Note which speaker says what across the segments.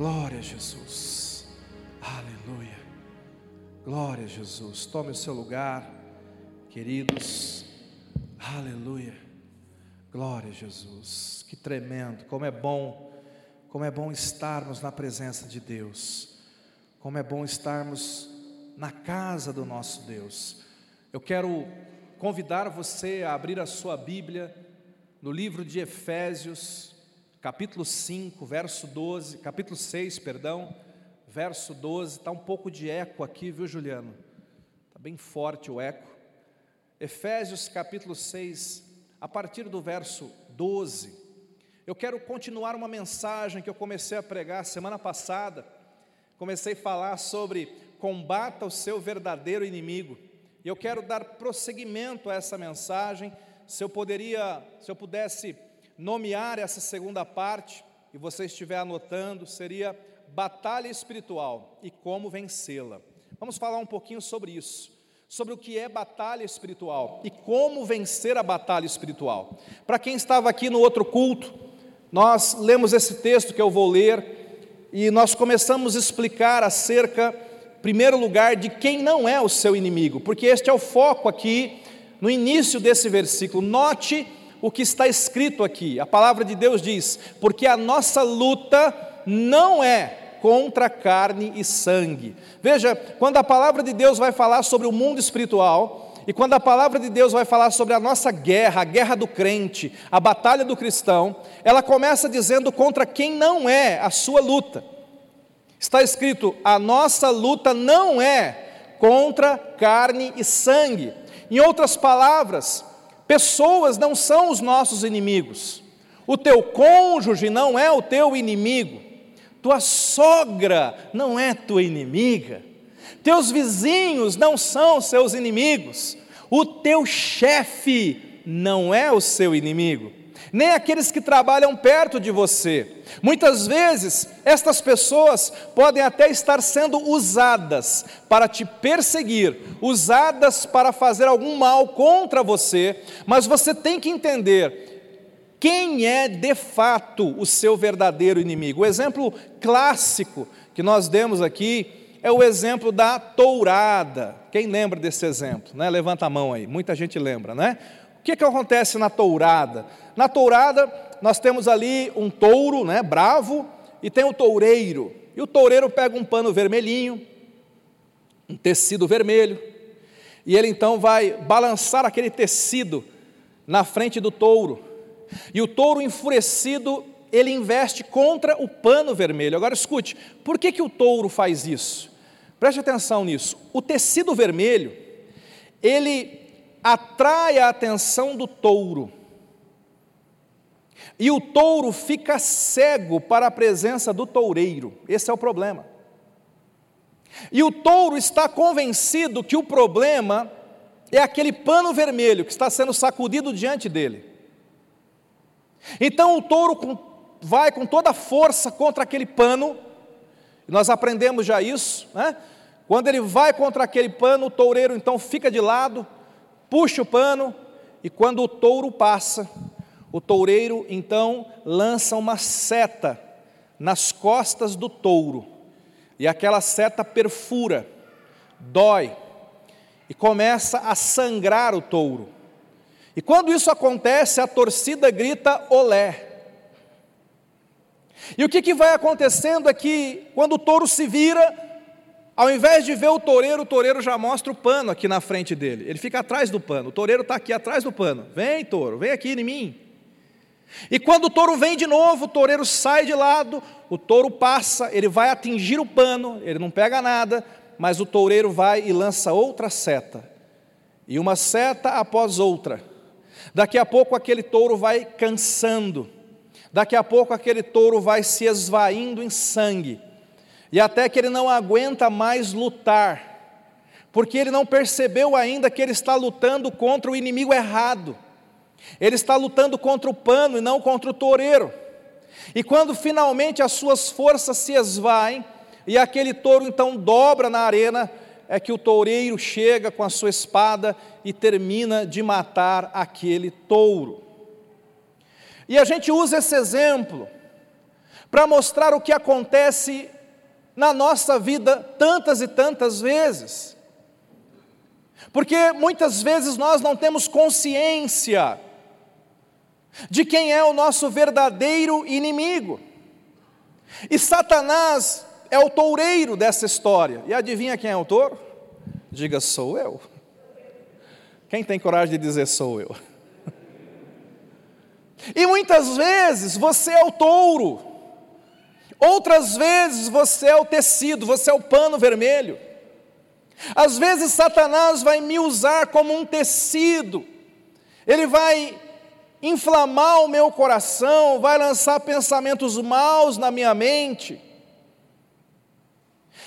Speaker 1: Glória a Jesus. Aleluia. Glória a Jesus. Tome o seu lugar, queridos. Aleluia. Glória a Jesus. Que tremendo. Como é bom, como é bom estarmos na presença de Deus. Como é bom estarmos na casa do nosso Deus. Eu quero convidar você a abrir a sua Bíblia no livro de Efésios, capítulo 5, verso 12, capítulo 6, perdão, verso 12. Está um pouco de eco aqui, viu, Juliano? Está bem forte o eco. Efésios, capítulo 6, a partir do verso 12. Eu quero continuar uma mensagem que eu comecei a pregar semana passada. Comecei a falar sobre combata o seu verdadeiro inimigo. E eu quero dar prosseguimento a essa mensagem. Se eu poderia, se eu pudesse nomear essa segunda parte, e você estiver anotando, seria batalha espiritual e como vencê-la. Vamos falar um pouquinho sobre isso, sobre o que é batalha espiritual e como vencer a batalha espiritual. Para quem estava aqui no outro culto, nós lemos esse texto que eu vou ler e nós começamos a explicar acerca primeiro lugar, de quem não é o seu inimigo, porque este é o foco aqui no início desse versículo. Note o que está escrito aqui. A palavra de Deus diz: porque a nossa luta não é contra carne e sangue. Veja, quando a palavra de Deus vai falar sobre o mundo espiritual, e quando a palavra de Deus vai falar sobre a nossa guerra, a guerra do crente, a batalha do cristão, ela começa dizendo contra quem não é a sua luta. Está escrito: a nossa luta não é contra carne e sangue. Em outras palavras, pessoas não são os nossos inimigos. O teu cônjuge não é o teu inimigo. Tua sogra não é tua inimiga. Teus vizinhos não são seus inimigos. O teu chefe não é o seu inimigo nem aqueles que trabalham perto de você. Muitas vezes, estas pessoas podem até estar sendo usadas para te perseguir, usadas para fazer algum mal contra você, mas você tem que entender quem é de fato o seu verdadeiro inimigo. O exemplo clássico que nós demos aqui é o exemplo da tourada. Quem lembra desse exemplo? Né? Levanta a mão aí, muita gente lembra, né? O que, que acontece na tourada? Na tourada, nós temos ali um touro, né, bravo, e tem o toureiro. E o toureiro pega um pano vermelhinho, um tecido vermelho, e ele então vai balançar aquele tecido na frente do touro. E o touro enfurecido, ele investe contra o pano vermelho. Agora escute, por que, que o touro faz isso? Preste atenção nisso. O tecido vermelho, ele atrai a atenção do touro. E o touro fica cego para a presença do toureiro. Esse é o problema. E o touro está convencido que o problema é aquele pano vermelho que está sendo sacudido diante dele. Então o touro vai com toda a força contra aquele pano, nós aprendemos já isso, né? Quando ele vai contra aquele pano, o toureiro então fica de lado, puxa o pano, e quando o touro passa, o toureiro então lança uma seta nas costas do touro, e aquela seta perfura, dói, e começa a sangrar o touro. E quando isso acontece, a torcida grita olé. E o que, que vai acontecendo é que, quando o touro se vira, ao invés de ver o toureiro, o toureiro já mostra o pano aqui na frente dele. Ele fica atrás do pano. O toureiro está aqui atrás do pano. Vem, touro, vem aqui em mim. E quando o touro vem de novo, o toureiro sai de lado, o touro passa, ele vai atingir o pano, ele não pega nada, mas o toureiro vai e lança outra seta. E uma seta após outra. Daqui a pouco aquele touro vai cansando. Daqui a pouco aquele touro vai se esvaindo em sangue e até que ele não aguenta mais lutar, porque ele não percebeu ainda que ele está lutando contra o inimigo errado, ele está lutando contra o pano e não contra o toureiro. E quando finalmente as suas forças se esvaem, e aquele touro então dobra na arena, é que o toureiro chega com a sua espada e termina de matar aquele touro. E a gente usa esse exemplo para mostrar o que acontece na nossa vida tantas e tantas vezes. Porque muitas vezes nós não temos consciência de quem é o nosso verdadeiro inimigo. E Satanás é o toureiro dessa história. E adivinha quem é o touro? Diga, sou eu. Quem tem coragem de dizer sou eu? E muitas vezes você é o touro, outras vezes você é o tecido, você é o pano vermelho. Às vezes Satanás vai me usar como um tecido, ele vai inflamar o meu coração, vai lançar pensamentos maus na minha mente.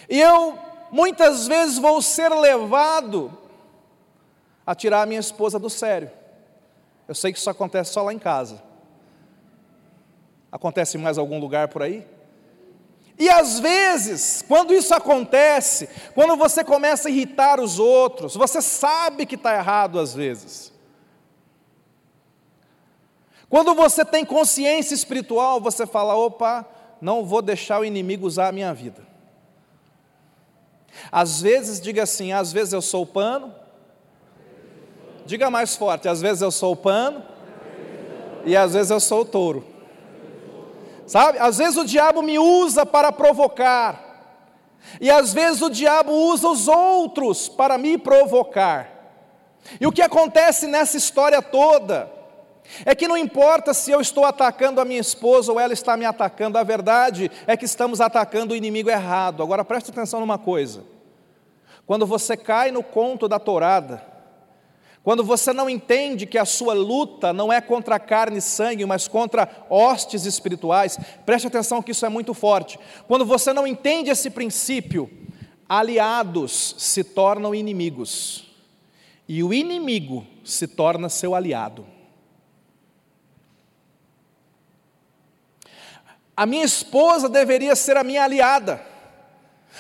Speaker 1: E eu muitas vezes vou ser levado a tirar a minha esposa do sério. Eu sei que isso acontece só lá em casa. Acontece em mais algum lugar por aí? E às vezes, quando isso acontece, quando você começa a irritar os outros, você sabe que está errado às vezes. Quando você tem consciência espiritual, você fala: opa, não vou deixar o inimigo usar a minha vida. Às vezes, diga assim: às vezes eu sou o pano. Diga mais forte: às vezes eu sou o pano. E às vezes eu sou o touro. Sabe? Às vezes o diabo me usa para provocar. E às vezes o diabo usa os outros para me provocar. E o que acontece nessa história toda é que não importa se eu estou atacando a minha esposa ou ela está me atacando, a verdade é que estamos atacando o inimigo errado. Agora preste atenção numa coisa: quando você cai no conto da tourada, quando você não entende que a sua luta não é contra carne e sangue, mas contra hostes espirituais, preste atenção que isso é muito forte. Quando você não entende esse princípio, aliados se tornam inimigos, e o inimigo se torna seu aliado. A minha esposa deveria ser a minha aliada.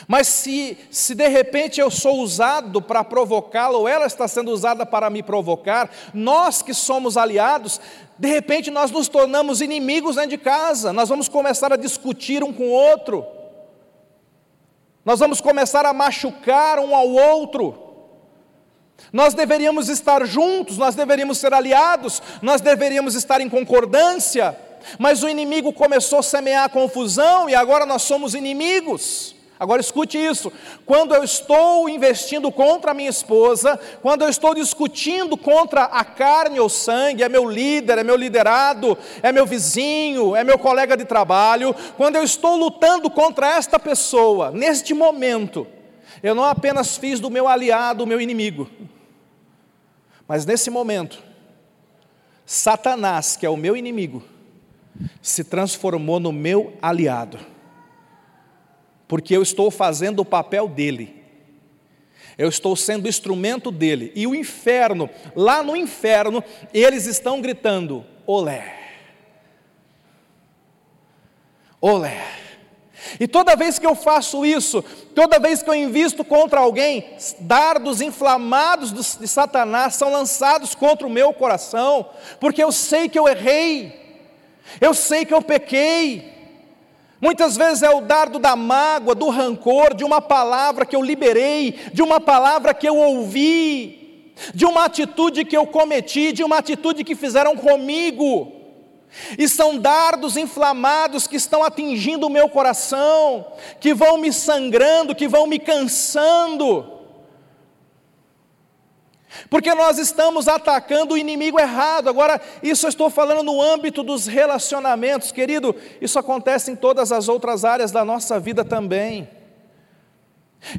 Speaker 1: Mas se, se de repente eu sou usado para provocá-la, ou ela está sendo usada para me provocar, nós que somos aliados, de repente nós nos tornamos inimigos dentro de casa, nós vamos começar a discutir um com o outro, nós vamos começar a machucar um ao outro. Nós deveríamos estar juntos, nós deveríamos ser aliados, nós deveríamos estar em concordância, mas o inimigo começou a semear confusão e agora nós somos inimigos. Agora escute isso: quando eu estou investindo contra a minha esposa, quando eu estou discutindo contra a carne ou sangue, é meu líder, é meu liderado, é meu vizinho, é meu colega de trabalho, quando eu estou lutando contra esta pessoa, neste momento, eu não apenas fiz do meu aliado o meu inimigo, mas nesse momento, Satanás, que é o meu inimigo, se transformou no meu aliado porque eu estou fazendo o papel dele. Eu estou sendo instrumento dele. E o inferno, lá no inferno, eles estão gritando: olé. Olé. E toda vez que eu faço isso, toda vez que eu invisto contra alguém, dardos inflamados de Satanás são lançados contra o meu coração, porque eu sei que eu errei, eu sei que eu pequei, Muitas vezes é o dardo da mágoa, do rancor, de uma palavra que eu liberei, de uma palavra que eu ouvi, de uma atitude que eu cometi, de uma atitude que fizeram comigo. E são dardos inflamados que estão atingindo o meu coração, que vão me sangrando, que vão me cansando. Porque nós estamos atacando o inimigo errado. Agora, isso eu estou falando no âmbito dos relacionamentos, querido, isso acontece em todas as outras áreas da nossa vida também.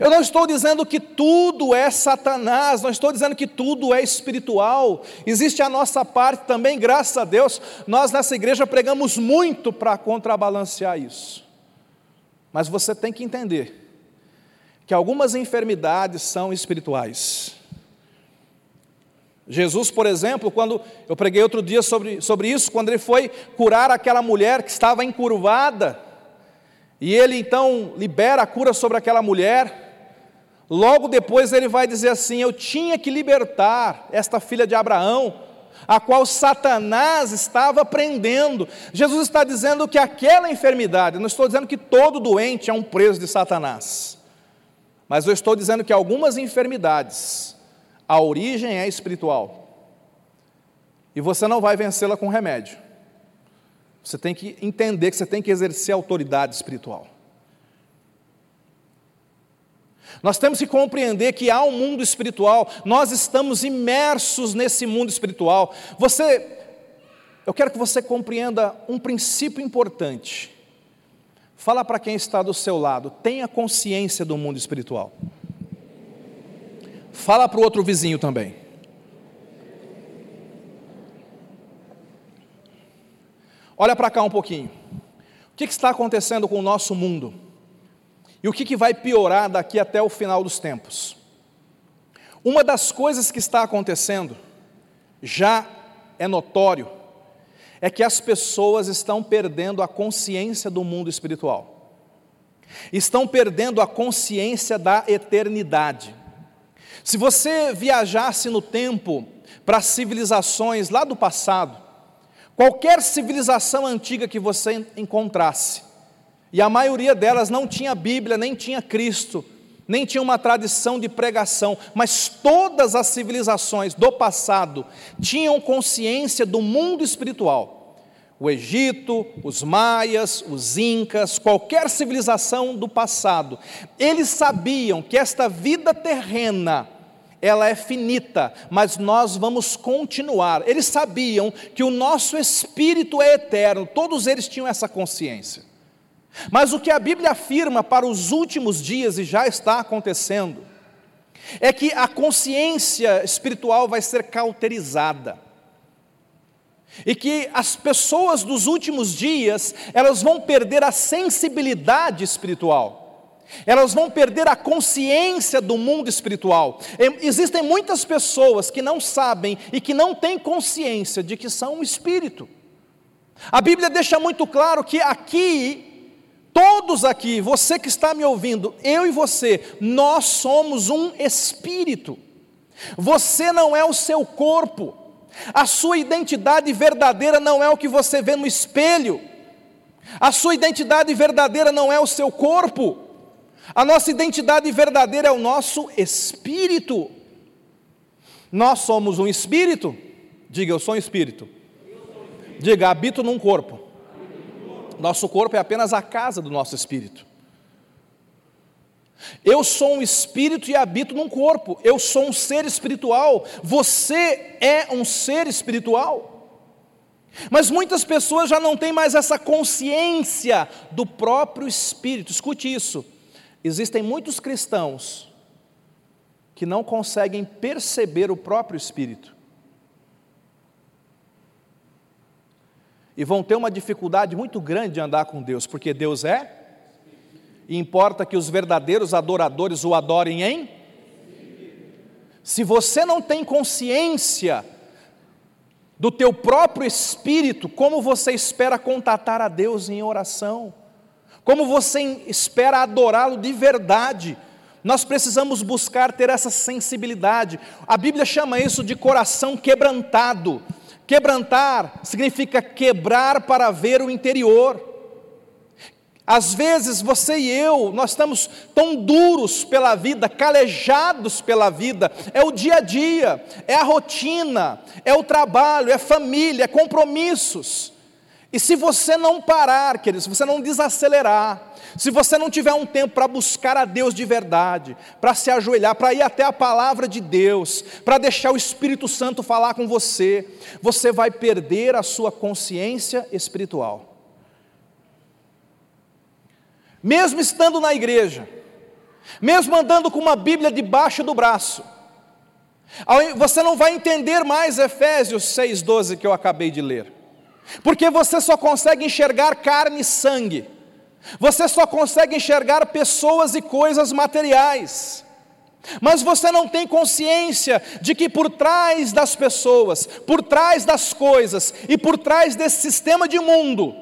Speaker 1: Eu não estou dizendo que tudo é Satanás, não estou dizendo que tudo é espiritual, existe a nossa parte também, graças a Deus, nós nessa igreja pregamos muito para contrabalancear isso. Mas você tem que entender que algumas enfermidades são espirituais. Jesus, por exemplo, quando eu preguei outro dia sobre, sobre isso, quando ele foi curar aquela mulher que estava encurvada, e ele então libera a cura sobre aquela mulher, logo depois ele vai dizer assim: Eu tinha que libertar esta filha de Abraão, a qual Satanás estava prendendo. Jesus está dizendo que aquela enfermidade, não estou dizendo que todo doente é um preso de Satanás, mas eu estou dizendo que algumas enfermidades, a origem é espiritual. E você não vai vencê-la com remédio. Você tem que entender que você tem que exercer autoridade espiritual. Nós temos que compreender que há um mundo espiritual, nós estamos imersos nesse mundo espiritual. Você, eu quero que você compreenda um princípio importante. Fala para quem está do seu lado, tenha consciência do mundo espiritual. Fala para o outro vizinho também. Olha para cá um pouquinho. O que, que está acontecendo com o nosso mundo? E o que, que vai piorar daqui até o final dos tempos? Uma das coisas que está acontecendo, já é notório, é que as pessoas estão perdendo a consciência do mundo espiritual, estão perdendo a consciência da eternidade. Se você viajasse no tempo para civilizações lá do passado, qualquer civilização antiga que você encontrasse, e a maioria delas não tinha Bíblia, nem tinha Cristo, nem tinha uma tradição de pregação, mas todas as civilizações do passado tinham consciência do mundo espiritual. O Egito, os maias, os incas, qualquer civilização do passado, eles sabiam que esta vida terrena, ela é finita, mas nós vamos continuar. Eles sabiam que o nosso espírito é eterno, todos eles tinham essa consciência. Mas o que a Bíblia afirma para os últimos dias, e já está acontecendo, é que a consciência espiritual vai ser cauterizada. E que as pessoas dos últimos dias, elas vão perder a sensibilidade espiritual. Elas vão perder a consciência do mundo espiritual. Existem muitas pessoas que não sabem e que não têm consciência de que são um espírito. A Bíblia deixa muito claro que aqui Todos aqui, você que está me ouvindo, eu e você, nós somos um espírito. Você não é o seu corpo. A sua identidade verdadeira não é o que você vê no espelho. A sua identidade verdadeira não é o seu corpo. A nossa identidade verdadeira é o nosso espírito. Nós somos um espírito. Diga, eu sou um espírito. Diga, habito num corpo. Nosso corpo é apenas a casa do nosso espírito. Eu sou um espírito e habito num corpo. Eu sou um ser espiritual. Você é um ser espiritual. Mas muitas pessoas já não têm mais essa consciência do próprio espírito. Escute isso. Existem muitos cristãos que não conseguem perceber o próprio espírito. e vão ter uma dificuldade muito grande de andar com Deus, porque Deus é, e importa que os verdadeiros adoradores o adorem em. Se você não tem consciência do teu próprio espírito, como você espera contatar a Deus em oração? Como você espera adorá-lo de verdade? Nós precisamos buscar ter essa sensibilidade. A Bíblia chama isso de coração quebrantado. Quebrantar significa quebrar para ver o interior. Às vezes você e eu, nós estamos tão duros pela vida, calejados pela vida, é o dia a dia, é a rotina, é o trabalho, é família, é compromissos. E se você não parar, querido, se você não desacelerar, se você não tiver um tempo para buscar a Deus de verdade, para se ajoelhar, para ir até a palavra de Deus, para deixar o Espírito Santo falar com você, você vai perder a sua consciência espiritual. Mesmo estando na igreja, mesmo andando com uma Bíblia debaixo do braço, você não vai entender mais Efésios 6,12 que eu acabei de ler. Porque você só consegue enxergar carne e sangue, você só consegue enxergar pessoas e coisas materiais. Mas você não tem consciência de que por trás das pessoas, por trás das coisas e por trás desse sistema de mundo,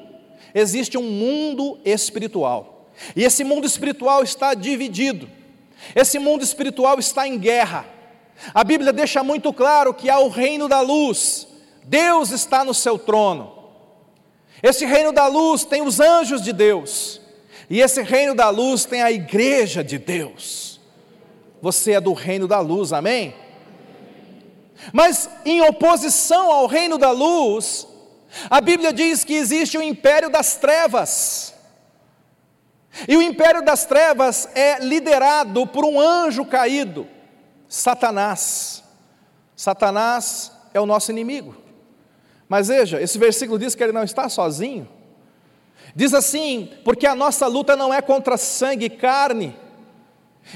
Speaker 1: existe um mundo espiritual. E esse mundo espiritual está dividido. Esse mundo espiritual está em guerra. A Bíblia deixa muito claro que há o reino da luz Deus está no seu trono. Esse reino da luz tem os anjos de Deus, e esse reino da luz tem a igreja de Deus. Você é do reino da luz, amém? Mas em oposição ao reino da luz, a Bíblia diz que existe o império das trevas. E o império das trevas é liderado por um anjo caído, Satanás. Satanás é o nosso inimigo. Mas veja, esse versículo diz que ele não está sozinho. Diz assim: porque a nossa luta não é contra sangue e carne,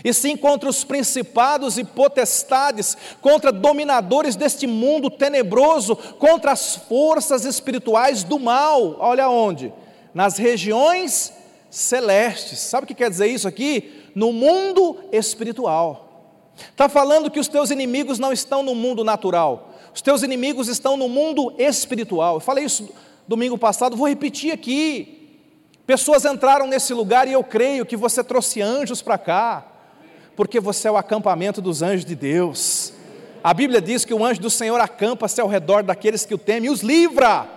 Speaker 1: e sim contra os principados e potestades, contra dominadores deste mundo tenebroso, contra as forças espirituais do mal. Olha onde? Nas regiões celestes. Sabe o que quer dizer isso aqui? No mundo espiritual. Está falando que os teus inimigos não estão no mundo natural, os teus inimigos estão no mundo espiritual. Eu falei isso domingo passado, vou repetir aqui. Pessoas entraram nesse lugar e eu creio que você trouxe anjos para cá porque você é o acampamento dos anjos de Deus. A Bíblia diz que o anjo do Senhor acampa-se ao redor daqueles que o temem e os livra.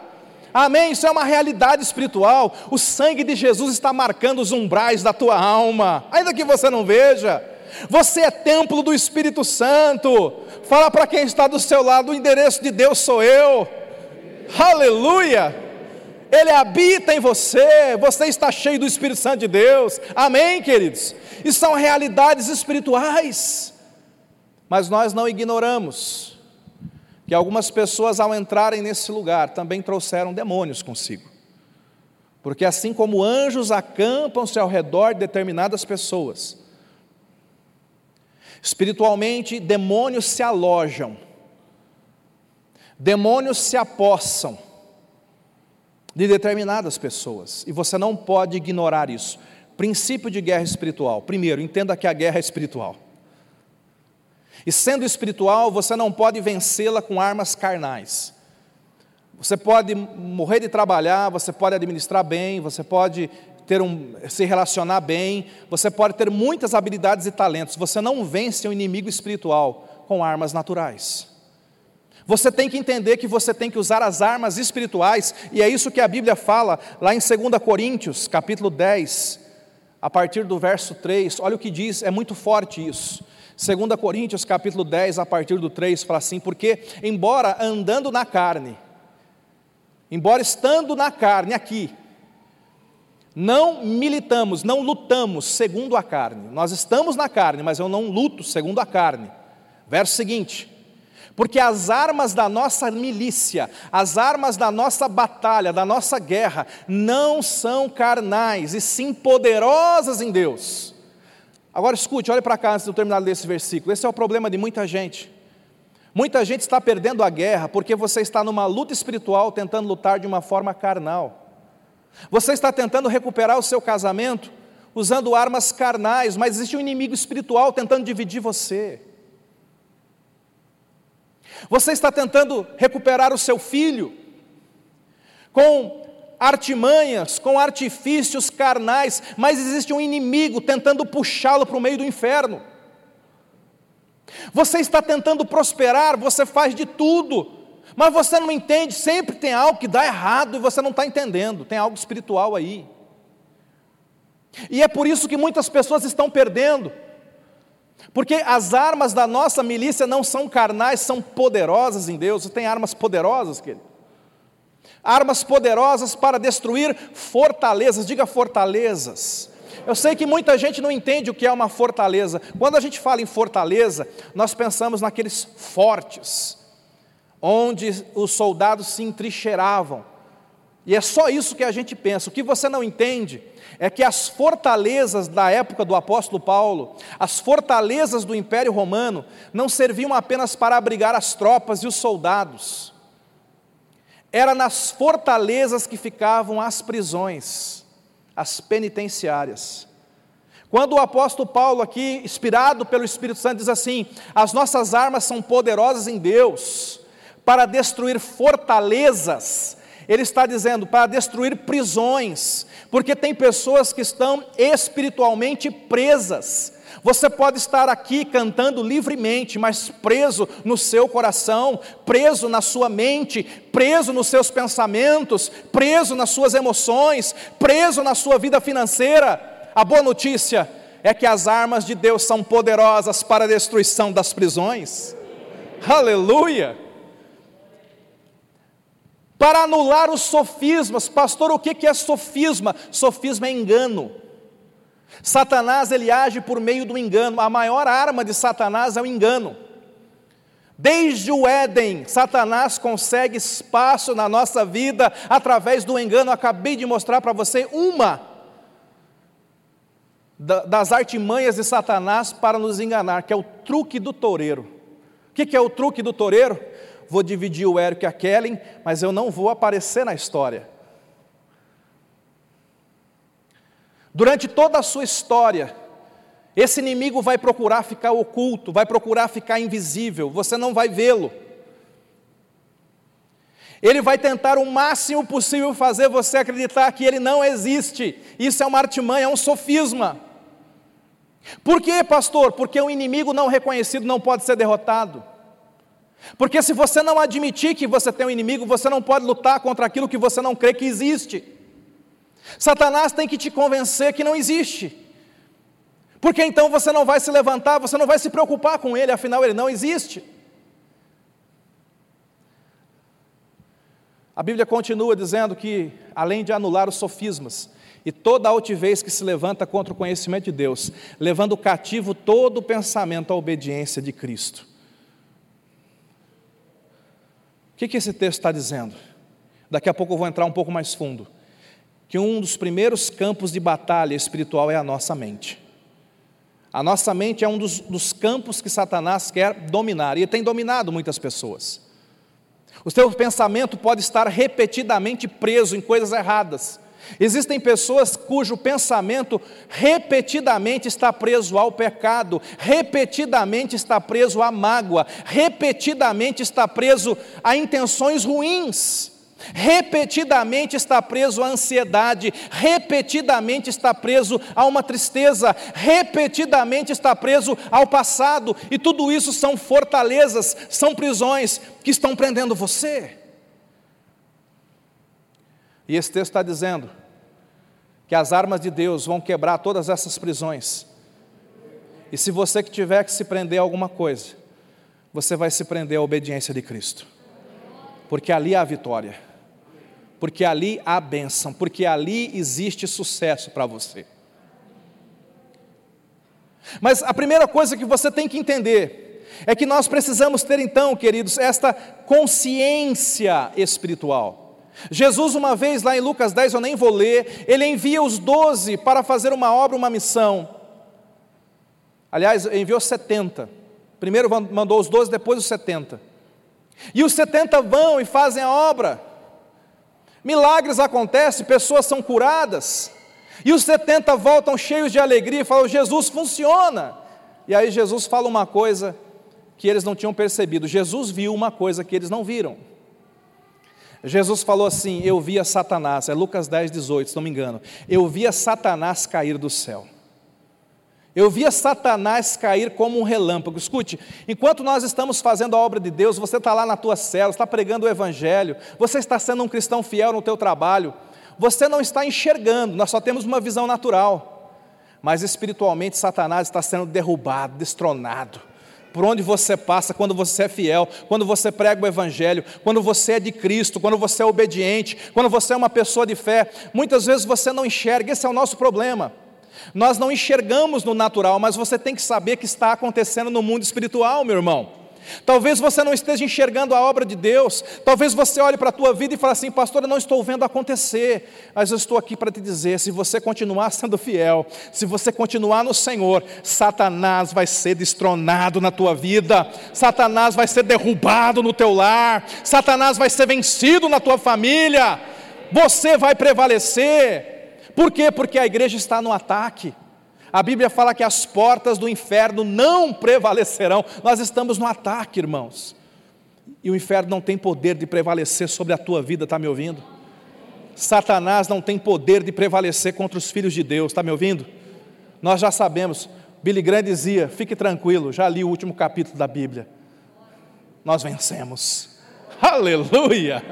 Speaker 1: Amém? Isso é uma realidade espiritual. O sangue de Jesus está marcando os umbrais da tua alma, ainda que você não veja. Você é templo do Espírito Santo. Fala para quem está do seu lado: o endereço de Deus sou eu. Aleluia! Ele habita em você, você está cheio do Espírito Santo de Deus, amém, queridos? E são realidades espirituais, mas nós não ignoramos que algumas pessoas, ao entrarem nesse lugar, também trouxeram demônios consigo, porque assim como anjos acampam-se ao redor de determinadas pessoas, espiritualmente, demônios se alojam, demônios se apossam, de determinadas pessoas, e você não pode ignorar isso. Princípio de guerra espiritual. Primeiro, entenda que a guerra é espiritual. E sendo espiritual, você não pode vencê-la com armas carnais. Você pode morrer de trabalhar, você pode administrar bem, você pode ter um, se relacionar bem, você pode ter muitas habilidades e talentos. Você não vence um inimigo espiritual com armas naturais. Você tem que entender que você tem que usar as armas espirituais, e é isso que a Bíblia fala lá em 2 Coríntios, capítulo 10, a partir do verso 3. Olha o que diz, é muito forte isso. 2 Coríntios, capítulo 10, a partir do 3, fala assim: Porque, embora andando na carne, embora estando na carne aqui, não militamos, não lutamos segundo a carne. Nós estamos na carne, mas eu não luto segundo a carne. Verso seguinte: porque as armas da nossa milícia, as armas da nossa batalha, da nossa guerra, não são carnais, e sim poderosas em Deus. Agora escute, olhe para cá antes de eu terminar desse versículo. Esse é o problema de muita gente. Muita gente está perdendo a guerra porque você está numa luta espiritual tentando lutar de uma forma carnal. Você está tentando recuperar o seu casamento usando armas carnais, mas existe um inimigo espiritual tentando dividir você. Você está tentando recuperar o seu filho com artimanhas, com artifícios carnais, mas existe um inimigo tentando puxá-lo para o meio do inferno. Você está tentando prosperar, você faz de tudo, mas você não entende, sempre tem algo que dá errado e você não está entendendo, tem algo espiritual aí. E é por isso que muitas pessoas estão perdendo. Porque as armas da nossa milícia não são carnais, são poderosas em Deus. Tem armas poderosas, querido. Armas poderosas para destruir fortalezas, diga fortalezas. Eu sei que muita gente não entende o que é uma fortaleza. Quando a gente fala em fortaleza, nós pensamos naqueles fortes, onde os soldados se entrincheiravam. E é só isso que a gente pensa. O que você não entende é que as fortalezas da época do apóstolo Paulo, as fortalezas do Império Romano, não serviam apenas para abrigar as tropas e os soldados. Era nas fortalezas que ficavam as prisões, as penitenciárias. Quando o apóstolo Paulo, aqui, inspirado pelo Espírito Santo, diz assim: as nossas armas são poderosas em Deus para destruir fortalezas, ele está dizendo para destruir prisões, porque tem pessoas que estão espiritualmente presas. Você pode estar aqui cantando livremente, mas preso no seu coração, preso na sua mente, preso nos seus pensamentos, preso nas suas emoções, preso na sua vida financeira. A boa notícia é que as armas de Deus são poderosas para a destruição das prisões. Aleluia! Para anular os sofismas, pastor, o que é sofisma? Sofisma é engano. Satanás ele age por meio do engano. A maior arma de Satanás é o engano. Desde o Éden, Satanás consegue espaço na nossa vida através do engano. acabei de mostrar para você uma das artimanhas de Satanás para nos enganar, que é o truque do toureiro. O que é o truque do toureiro? Vou dividir o Érico e a Kellen, mas eu não vou aparecer na história. Durante toda a sua história, esse inimigo vai procurar ficar oculto, vai procurar ficar invisível, você não vai vê-lo. Ele vai tentar o máximo possível fazer você acreditar que ele não existe. Isso é uma artimanha, é um sofisma. Por quê, pastor? Porque o inimigo não reconhecido não pode ser derrotado. Porque se você não admitir que você tem um inimigo, você não pode lutar contra aquilo que você não crê que existe. Satanás tem que te convencer que não existe. Porque então você não vai se levantar, você não vai se preocupar com ele, afinal ele não existe. A Bíblia continua dizendo que, além de anular os sofismas, e toda altivez que se levanta contra o conhecimento de Deus, levando cativo todo o pensamento à obediência de Cristo. O que, que esse texto está dizendo? Daqui a pouco eu vou entrar um pouco mais fundo. Que um dos primeiros campos de batalha espiritual é a nossa mente. A nossa mente é um dos, dos campos que Satanás quer dominar, e tem dominado muitas pessoas. O seu pensamento pode estar repetidamente preso em coisas erradas, Existem pessoas cujo pensamento repetidamente está preso ao pecado, repetidamente está preso à mágoa, repetidamente está preso a intenções ruins, repetidamente está preso à ansiedade, repetidamente está preso a uma tristeza, repetidamente está preso ao passado, e tudo isso são fortalezas, são prisões que estão prendendo você. E esse texto está dizendo que as armas de Deus vão quebrar todas essas prisões. E se você que tiver que se prender a alguma coisa, você vai se prender à obediência de Cristo. Porque ali há vitória. Porque ali há bênção, porque ali existe sucesso para você. Mas a primeira coisa que você tem que entender é que nós precisamos ter então, queridos, esta consciência espiritual. Jesus, uma vez lá em Lucas 10, eu nem vou ler, ele envia os doze para fazer uma obra, uma missão. Aliás, enviou 70. Primeiro mandou os doze, depois os 70. E os 70 vão e fazem a obra. Milagres acontecem, pessoas são curadas. E os 70 voltam cheios de alegria e falam: Jesus funciona. E aí Jesus fala uma coisa que eles não tinham percebido. Jesus viu uma coisa que eles não viram. Jesus falou assim: Eu via Satanás, é Lucas 10, 18, se não me engano. Eu via Satanás cair do céu. Eu via Satanás cair como um relâmpago. Escute, enquanto nós estamos fazendo a obra de Deus, você está lá na tua cela, está pregando o Evangelho, você está sendo um cristão fiel no teu trabalho, você não está enxergando, nós só temos uma visão natural. Mas espiritualmente Satanás está sendo derrubado, destronado por onde você passa, quando você é fiel, quando você prega o Evangelho, quando você é de Cristo, quando você é obediente, quando você é uma pessoa de fé, muitas vezes você não enxerga, esse é o nosso problema. Nós não enxergamos no natural, mas você tem que saber que está acontecendo no mundo espiritual, meu irmão. Talvez você não esteja enxergando a obra de Deus, talvez você olhe para a tua vida e fale assim, pastor, eu não estou vendo acontecer, mas eu estou aqui para te dizer: se você continuar sendo fiel, se você continuar no Senhor, Satanás vai ser destronado na tua vida, Satanás vai ser derrubado no teu lar, Satanás vai ser vencido na tua família, você vai prevalecer, por quê? Porque a igreja está no ataque. A Bíblia fala que as portas do inferno não prevalecerão. Nós estamos no ataque, irmãos. E o inferno não tem poder de prevalecer sobre a tua vida, está me ouvindo? Satanás não tem poder de prevalecer contra os filhos de Deus, está me ouvindo? Nós já sabemos. Billy Graham dizia: fique tranquilo, já li o último capítulo da Bíblia. Nós vencemos. Aleluia!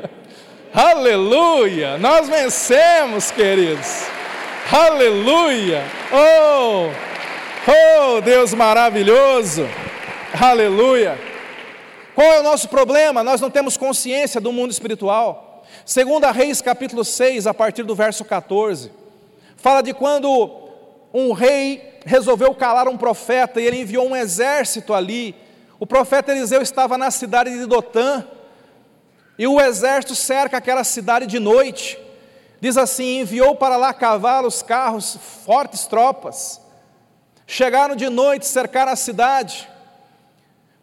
Speaker 1: Aleluia! Nós vencemos, queridos. Aleluia! Oh! Oh, Deus maravilhoso! Aleluia! Qual é o nosso problema? Nós não temos consciência do mundo espiritual. Segunda Reis, capítulo 6, a partir do verso 14, fala de quando um rei resolveu calar um profeta e ele enviou um exército ali. O profeta Eliseu estava na cidade de Dotã e o exército cerca aquela cidade de noite. Diz assim: enviou para lá cavalos, carros, fortes tropas. Chegaram de noite, cercaram a cidade.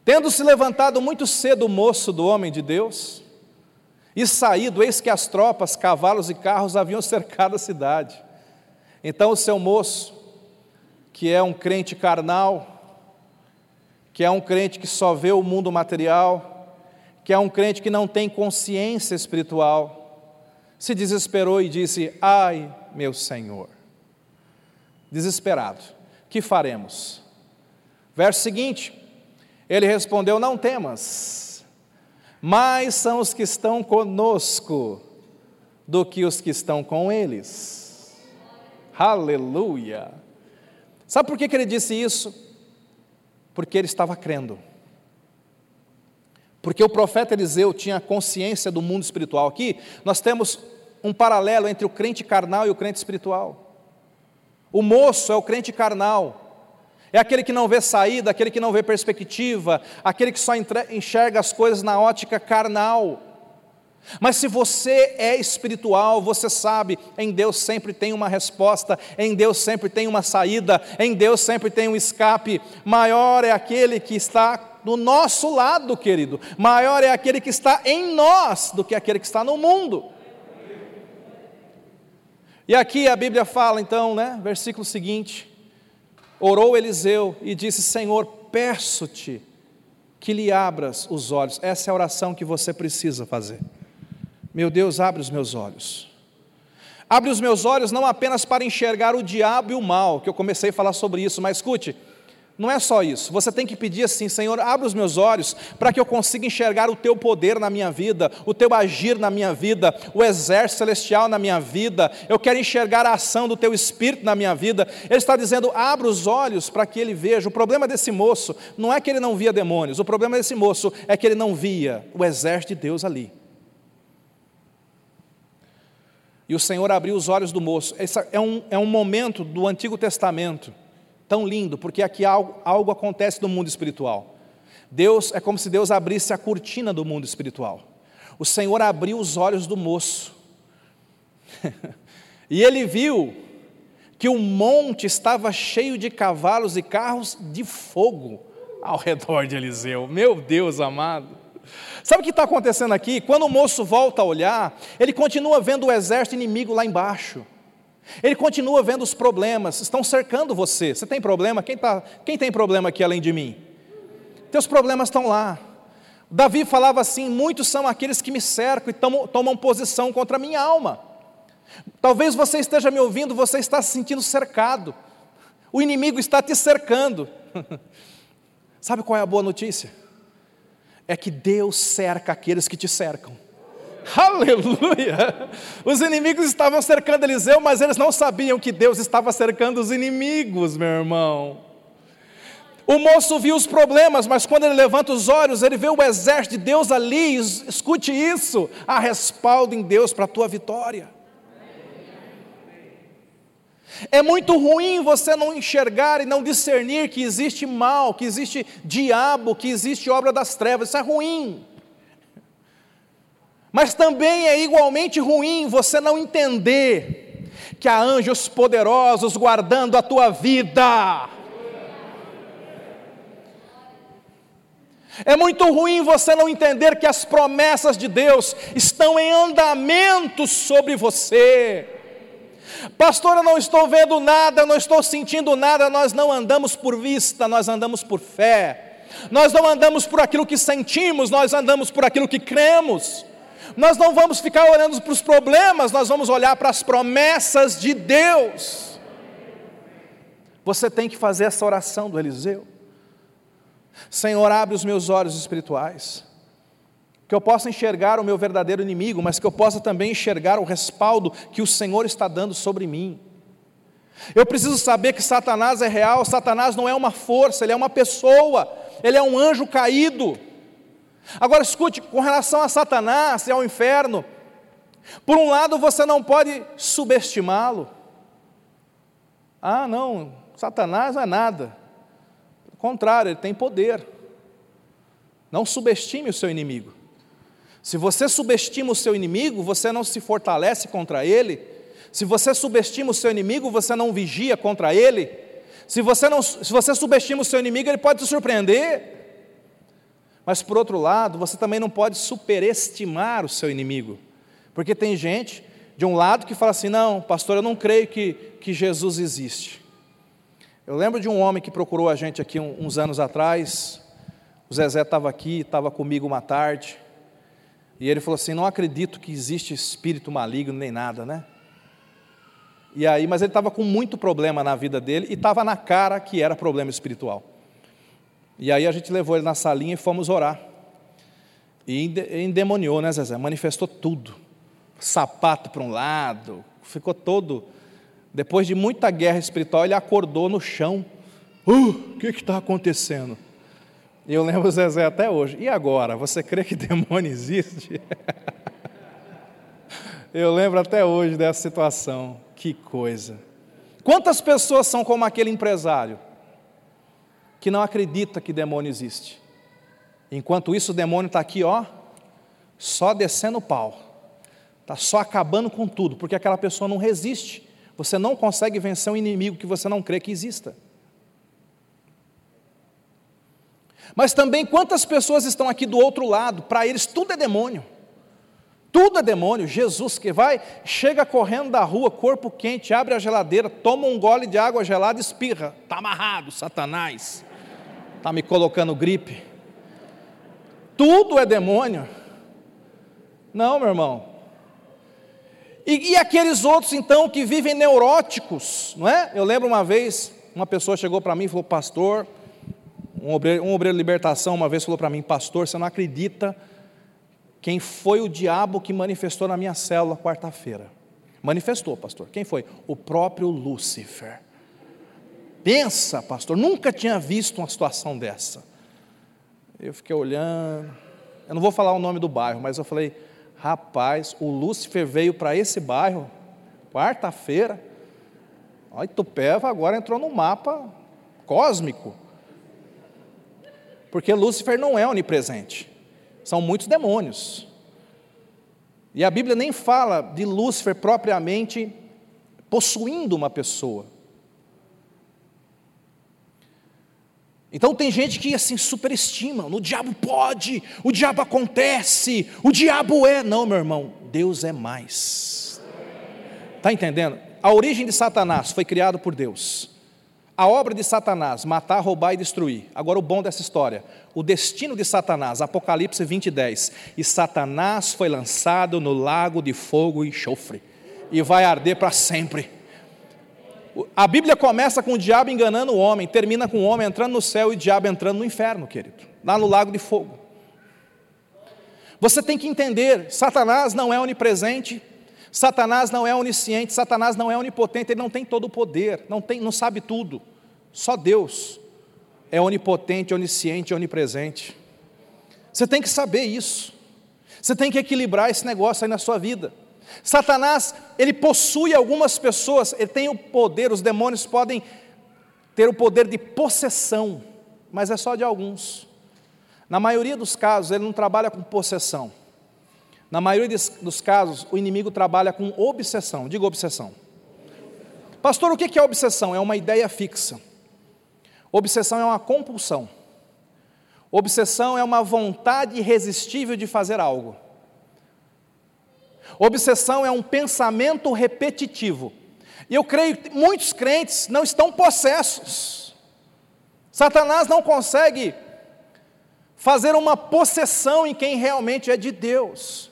Speaker 1: Tendo se levantado muito cedo o moço do homem de Deus, e saído, eis que as tropas, cavalos e carros haviam cercado a cidade. Então o seu moço, que é um crente carnal, que é um crente que só vê o mundo material, que é um crente que não tem consciência espiritual, se desesperou e disse: Ai, meu Senhor, desesperado, que faremos? Verso seguinte, ele respondeu: Não temas, mais são os que estão conosco do que os que estão com eles. Aleluia. Sabe por que, que ele disse isso? Porque ele estava crendo. Porque o profeta Eliseu tinha consciência do mundo espiritual. Aqui nós temos um paralelo entre o crente carnal e o crente espiritual. O moço é o crente carnal, é aquele que não vê saída, aquele que não vê perspectiva, aquele que só enxerga as coisas na ótica carnal. Mas se você é espiritual, você sabe, em Deus sempre tem uma resposta, em Deus sempre tem uma saída, em Deus sempre tem um escape. Maior é aquele que está do nosso lado, querido, maior é aquele que está em nós do que aquele que está no mundo. E aqui a Bíblia fala então, né, versículo seguinte: Orou Eliseu e disse: Senhor, peço-te que lhe abras os olhos. Essa é a oração que você precisa fazer. Meu Deus, abre os meus olhos. Abre os meus olhos não apenas para enxergar o diabo e o mal, que eu comecei a falar sobre isso, mas escute, não é só isso. Você tem que pedir assim, Senhor, abre os meus olhos para que eu consiga enxergar o teu poder na minha vida, o teu agir na minha vida, o exército celestial na minha vida. Eu quero enxergar a ação do teu espírito na minha vida. Ele está dizendo: abra os olhos para que ele veja. O problema desse moço não é que ele não via demônios, o problema desse moço é que ele não via o exército de Deus ali. E o Senhor abriu os olhos do moço. Esse é um, é um momento do Antigo Testamento tão lindo, porque aqui algo, algo acontece no mundo espiritual. Deus é como se Deus abrisse a cortina do mundo espiritual. O Senhor abriu os olhos do moço. e ele viu que o monte estava cheio de cavalos e carros de fogo ao redor de Eliseu. Meu Deus amado. Sabe o que está acontecendo aqui? Quando o moço volta a olhar, ele continua vendo o exército inimigo lá embaixo. Ele continua vendo os problemas, estão cercando você. Você tem problema? Quem, tá, quem tem problema aqui além de mim? Teus problemas estão lá. Davi falava assim: muitos são aqueles que me cercam e tomam, tomam posição contra a minha alma. Talvez você esteja me ouvindo, você está se sentindo cercado. O inimigo está te cercando. Sabe qual é a boa notícia? É que Deus cerca aqueles que te cercam. Aleluia! Os inimigos estavam cercando Eliseu, mas eles não sabiam que Deus estava cercando os inimigos, meu irmão. O moço viu os problemas, mas quando ele levanta os olhos, ele vê o exército de Deus ali. Escute isso: há respaldo em Deus para a tua vitória. É muito ruim você não enxergar e não discernir que existe mal, que existe diabo, que existe obra das trevas. Isso é ruim. Mas também é igualmente ruim você não entender que há anjos poderosos guardando a tua vida. É muito ruim você não entender que as promessas de Deus estão em andamento sobre você. Pastor, eu não estou vendo nada, eu não estou sentindo nada, nós não andamos por vista, nós andamos por fé. Nós não andamos por aquilo que sentimos, nós andamos por aquilo que cremos. Nós não vamos ficar olhando para os problemas, nós vamos olhar para as promessas de Deus. Você tem que fazer essa oração do Eliseu. Senhor, abre os meus olhos espirituais, que eu possa enxergar o meu verdadeiro inimigo, mas que eu possa também enxergar o respaldo que o Senhor está dando sobre mim. Eu preciso saber que Satanás é real, Satanás não é uma força, ele é uma pessoa, ele é um anjo caído. Agora escute, com relação a Satanás e ao inferno, por um lado você não pode subestimá-lo. Ah, não, Satanás não é nada. Pelo contrário, ele tem poder. Não subestime o seu inimigo. Se você subestima o seu inimigo, você não se fortalece contra ele. Se você subestima o seu inimigo, você não vigia contra ele. Se você, não, se você subestima o seu inimigo, ele pode te surpreender. Mas por outro lado, você também não pode superestimar o seu inimigo, porque tem gente de um lado que fala assim: não, pastor, eu não creio que, que Jesus existe. Eu lembro de um homem que procurou a gente aqui uns anos atrás, o Zezé estava aqui, estava comigo uma tarde, e ele falou assim: não acredito que existe espírito maligno nem nada, né? E aí, mas ele estava com muito problema na vida dele e estava na cara que era problema espiritual. E aí a gente levou ele na salinha e fomos orar. E endemoniou, né, Zezé? Manifestou tudo. Sapato para um lado, ficou todo. Depois de muita guerra espiritual, ele acordou no chão. Uh, o que está acontecendo? E eu lembro o Zezé até hoje. E agora? Você crê que demônio existe? eu lembro até hoje dessa situação. Que coisa. Quantas pessoas são como aquele empresário? Que não acredita que demônio existe. Enquanto isso, o demônio está aqui, ó, só descendo o pau, está só acabando com tudo, porque aquela pessoa não resiste. Você não consegue vencer um inimigo que você não crê que exista. Mas também quantas pessoas estão aqui do outro lado, para eles tudo é demônio. Tudo é demônio. Jesus que vai, chega correndo da rua, corpo quente, abre a geladeira, toma um gole de água gelada e espirra. Está amarrado, Satanás está me colocando gripe. Tudo é demônio. Não, meu irmão. E, e, aqueles outros então que vivem neuróticos, não é? Eu lembro uma vez, uma pessoa chegou para mim e falou, pastor, um obreiro, um obreiro de libertação uma vez falou para mim, pastor, você não acredita quem foi o diabo que manifestou na minha célula quarta-feira? Manifestou, pastor. Quem foi? O próprio Lúcifer. Pensa, pastor, nunca tinha visto uma situação dessa. Eu fiquei olhando, eu não vou falar o nome do bairro, mas eu falei, rapaz, o Lúcifer veio para esse bairro, quarta-feira, Olha, Itupeva agora entrou no mapa cósmico. Porque Lúcifer não é onipresente, são muitos demônios. E a Bíblia nem fala de Lúcifer propriamente possuindo uma pessoa. Então tem gente que assim superestima, o diabo pode, o diabo acontece, o diabo é. Não, meu irmão, Deus é mais. Está entendendo? A origem de Satanás foi criado por Deus. A obra de Satanás, matar, roubar e destruir. Agora o bom dessa história, o destino de Satanás, Apocalipse 20, 10. E Satanás foi lançado no lago de fogo e enxofre, e vai arder para sempre. A Bíblia começa com o diabo enganando o homem, termina com o homem entrando no céu e o diabo entrando no inferno, querido, lá no lago de fogo. Você tem que entender: Satanás não é onipresente, Satanás não é onisciente, Satanás não é onipotente, ele não tem todo o poder, não, tem, não sabe tudo. Só Deus é onipotente, onisciente, onipresente. Você tem que saber isso. Você tem que equilibrar esse negócio aí na sua vida. Satanás, ele possui algumas pessoas, ele tem o poder, os demônios podem ter o poder de possessão, mas é só de alguns. Na maioria dos casos, ele não trabalha com possessão. Na maioria dos casos, o inimigo trabalha com obsessão. Diga obsessão. Pastor, o que é obsessão? É uma ideia fixa. Obsessão é uma compulsão. Obsessão é uma vontade irresistível de fazer algo. Obsessão é um pensamento repetitivo. E eu creio que muitos crentes não estão possessos. Satanás não consegue fazer uma possessão em quem realmente é de Deus.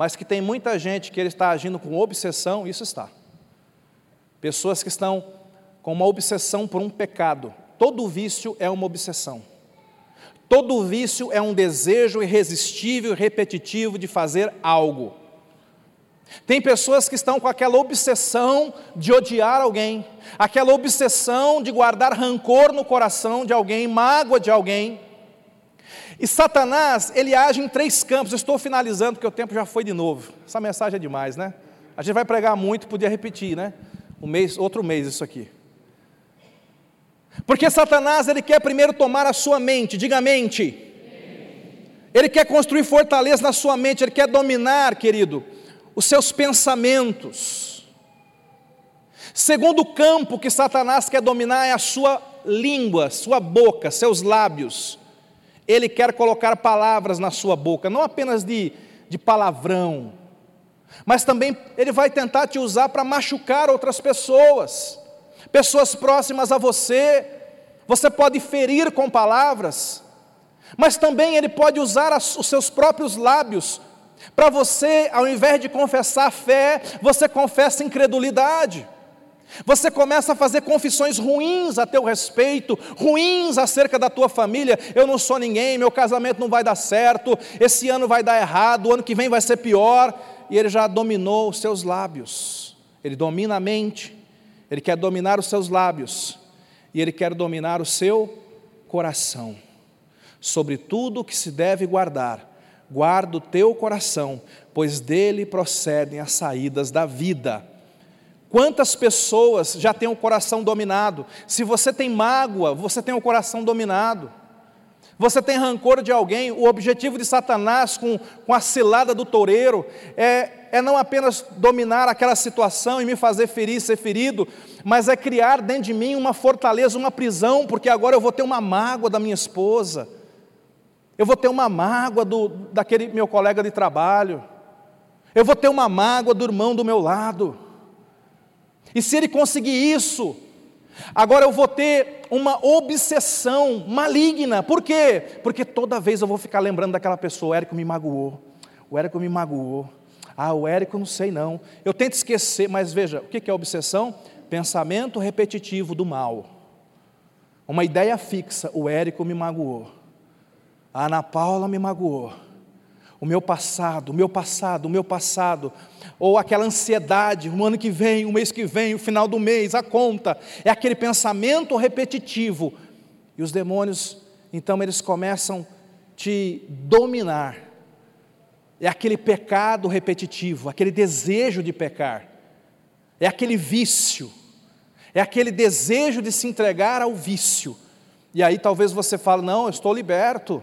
Speaker 1: mas que tem muita gente que ele está agindo com obsessão, isso está. Pessoas que estão com uma obsessão por um pecado. Todo vício é uma obsessão. Todo vício é um desejo irresistível e repetitivo de fazer algo. Tem pessoas que estão com aquela obsessão de odiar alguém, aquela obsessão de guardar rancor no coração de alguém, mágoa de alguém. E Satanás, ele age em três campos. Eu estou finalizando porque o tempo já foi de novo. Essa mensagem é demais, né? A gente vai pregar muito, podia repetir, né? Um mês, outro mês isso aqui. Porque Satanás, ele quer primeiro tomar a sua mente, diga mente. Ele quer construir fortaleza na sua mente, ele quer dominar, querido, os seus pensamentos. Segundo campo que Satanás quer dominar é a sua língua, sua boca, seus lábios. Ele quer colocar palavras na sua boca, não apenas de, de palavrão, mas também ele vai tentar te usar para machucar outras pessoas, pessoas próximas a você. Você pode ferir com palavras, mas também ele pode usar os seus próprios lábios para você, ao invés de confessar fé, você confessa incredulidade. Você começa a fazer confissões ruins a teu respeito, ruins acerca da tua família. Eu não sou ninguém, meu casamento não vai dar certo, esse ano vai dar errado, o ano que vem vai ser pior. E ele já dominou os seus lábios. Ele domina a mente, ele quer dominar os seus lábios e ele quer dominar o seu coração. Sobre tudo que se deve guardar, guarda o teu coração, pois dele procedem as saídas da vida. Quantas pessoas já têm o coração dominado? Se você tem mágoa, você tem o coração dominado. Você tem rancor de alguém, o objetivo de Satanás com, com a cilada do toureiro é, é não apenas dominar aquela situação e me fazer ferir, ser ferido, mas é criar dentro de mim uma fortaleza, uma prisão, porque agora eu vou ter uma mágoa da minha esposa, eu vou ter uma mágoa do, daquele meu colega de trabalho, eu vou ter uma mágoa do irmão do meu lado. E se ele conseguir isso, agora eu vou ter uma obsessão maligna. Por quê? Porque toda vez eu vou ficar lembrando daquela pessoa, o Érico me magoou, o Érico me magoou. Ah, o Érico não sei não. Eu tento esquecer, mas veja, o que é obsessão? Pensamento repetitivo do mal. Uma ideia fixa, o Érico me magoou. A Ana Paula me magoou o meu passado, o meu passado, o meu passado, ou aquela ansiedade, o ano que vem, o mês que vem, o final do mês, a conta, é aquele pensamento repetitivo. E os demônios, então, eles começam a te dominar. É aquele pecado repetitivo, aquele desejo de pecar, é aquele vício, é aquele desejo de se entregar ao vício. E aí talvez você fale: não, eu estou liberto,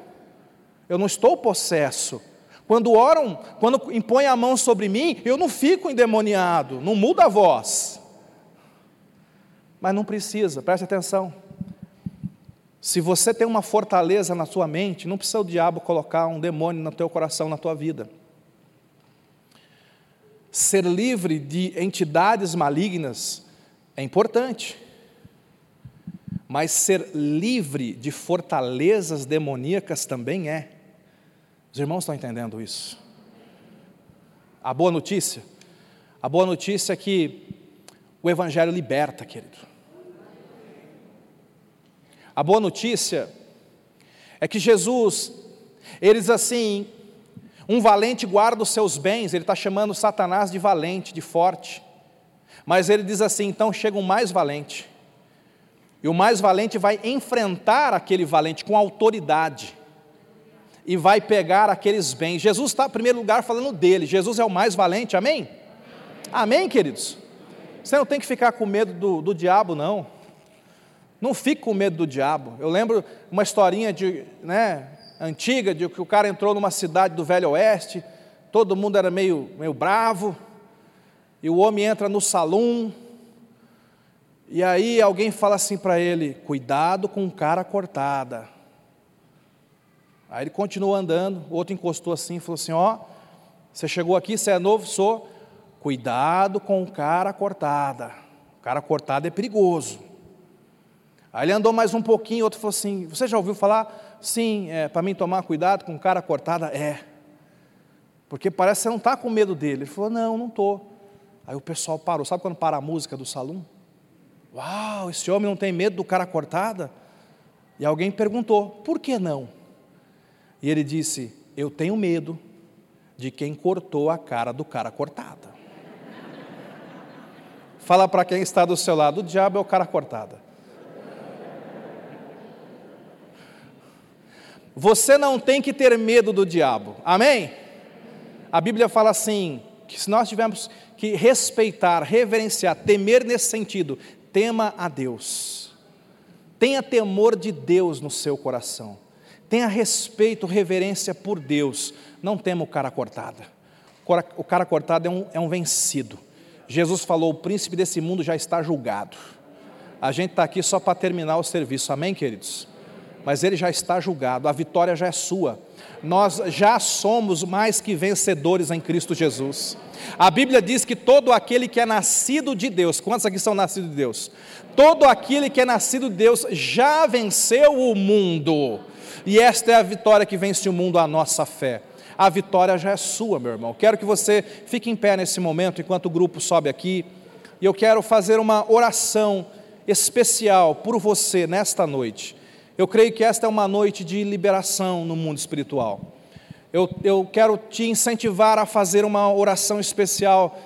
Speaker 1: eu não estou possesso. Quando oram, quando impõem a mão sobre mim, eu não fico endemoniado, não muda a voz. Mas não precisa, preste atenção. Se você tem uma fortaleza na sua mente, não precisa o diabo colocar um demônio no teu coração, na tua vida. Ser livre de entidades malignas é importante, mas ser livre de fortalezas demoníacas também é. Os irmãos estão entendendo isso? A boa notícia? A boa notícia é que o Evangelho liberta, querido. A boa notícia é que Jesus, eles assim, um valente guarda os seus bens, ele está chamando Satanás de valente, de forte, mas ele diz assim: então chega um mais valente, e o mais valente vai enfrentar aquele valente com autoridade e vai pegar aqueles bens. Jesus está, em primeiro lugar, falando dele. Jesus é o mais valente, amém? Amém, queridos? Você não tem que ficar com medo do, do diabo, não. Não fique com medo do diabo. Eu lembro uma historinha de, né, antiga, de que o cara entrou numa cidade do Velho Oeste, todo mundo era meio, meio bravo, e o homem entra no salão, e aí alguém fala assim para ele: cuidado com cara cortada. Aí ele continuou andando, o outro encostou assim e falou assim: Ó, você chegou aqui, você é novo? Sou. Cuidado com o cara cortada. O cara cortado é perigoso. Aí ele andou mais um pouquinho, outro falou assim: Você já ouviu falar? Sim, é, para mim tomar cuidado com cara cortada? É. Porque parece que você não está com medo dele. Ele falou: Não, não estou. Aí o pessoal parou. Sabe quando para a música do salão? Uau, esse homem não tem medo do cara cortada? E alguém perguntou: Por que não? E ele disse: Eu tenho medo de quem cortou a cara do cara cortada. Fala para quem está do seu lado: o diabo é o cara cortada. Você não tem que ter medo do diabo, amém? A Bíblia fala assim: que se nós tivermos que respeitar, reverenciar, temer nesse sentido, tema a Deus. Tenha temor de Deus no seu coração. Tenha respeito, reverência por Deus. Não tema o cara cortada. O cara cortado é um, é um vencido. Jesus falou: o príncipe desse mundo já está julgado. A gente está aqui só para terminar o serviço, amém, queridos? Mas ele já está julgado, a vitória já é sua. Nós já somos mais que vencedores em Cristo Jesus. A Bíblia diz que todo aquele que é nascido de Deus, quantos aqui são nascidos de Deus? Todo aquele que é nascido de Deus já venceu o mundo. E esta é a vitória que vence o mundo, a nossa fé. A vitória já é sua, meu irmão. Quero que você fique em pé nesse momento, enquanto o grupo sobe aqui. E eu quero fazer uma oração especial por você nesta noite. Eu creio que esta é uma noite de liberação no mundo espiritual. Eu, eu quero te incentivar a fazer uma oração especial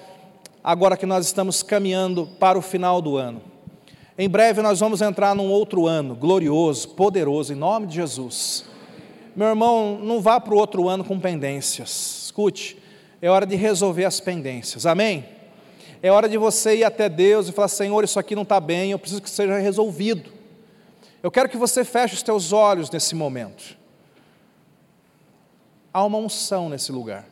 Speaker 1: agora que nós estamos caminhando para o final do ano. Em breve nós vamos entrar num outro ano glorioso, poderoso, em nome de Jesus. Meu irmão, não vá para o outro ano com pendências. Escute, é hora de resolver as pendências, amém? É hora de você ir até Deus e falar: Senhor, isso aqui não está bem, eu preciso que seja resolvido. Eu quero que você feche os teus olhos nesse momento. Há uma unção nesse lugar.